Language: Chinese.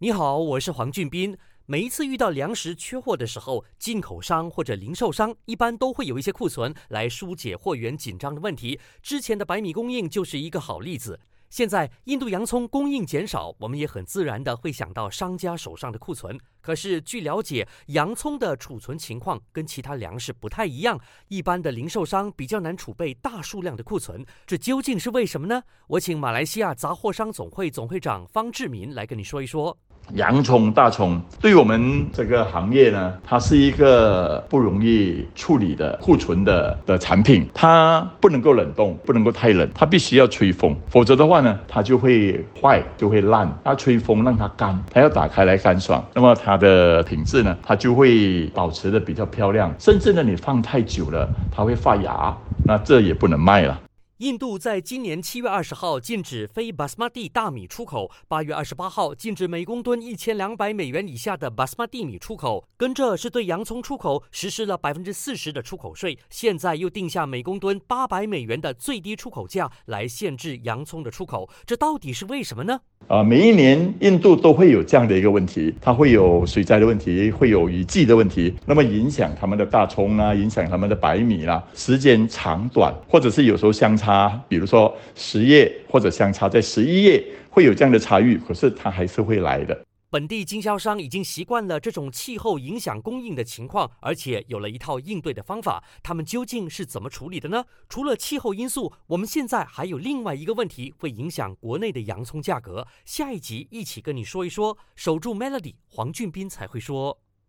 你好，我是黄俊斌。每一次遇到粮食缺货的时候，进口商或者零售商一般都会有一些库存来疏解货源紧张的问题。之前的白米供应就是一个好例子。现在印度洋葱供应减少，我们也很自然的会想到商家手上的库存。可是据了解，洋葱的储存情况跟其他粮食不太一样，一般的零售商比较难储备大数量的库存，这究竟是为什么呢？我请马来西亚杂货商总会总会长方志民来跟你说一说。洋葱、大葱，对我们这个行业呢，它是一个不容易处理的库存的的产品。它不能够冷冻，不能够太冷，它必须要吹风，否则的话呢，它就会坏，就会烂。它吹风让它干，它要打开来干爽，那么它的品质呢，它就会保持的比较漂亮。甚至呢，你放太久了，它会发芽，那这也不能卖了。印度在今年七月二十号禁止非巴斯马蒂大米出口，八月二十八号禁止每公吨一千两百美元以下的巴斯马蒂米出口，跟着是对洋葱出口实施了百分之四十的出口税，现在又定下每公吨八百美元的最低出口价来限制洋葱的出口，这到底是为什么呢？啊，每一年印度都会有这样的一个问题，它会有水灾的问题，会有雨季的问题，那么影响他们的大葱啊，影响他们的白米啦，时间长短，或者是有时候相差。差，比如说十页或者相差在十一页会有这样的差异，可是它还是会来的。本地经销商已经习惯了这种气候影响供应的情况，而且有了一套应对的方法。他们究竟是怎么处理的呢？除了气候因素，我们现在还有另外一个问题会影响国内的洋葱价格。下一集一起跟你说一说。守住 Melody，黄俊斌才会说。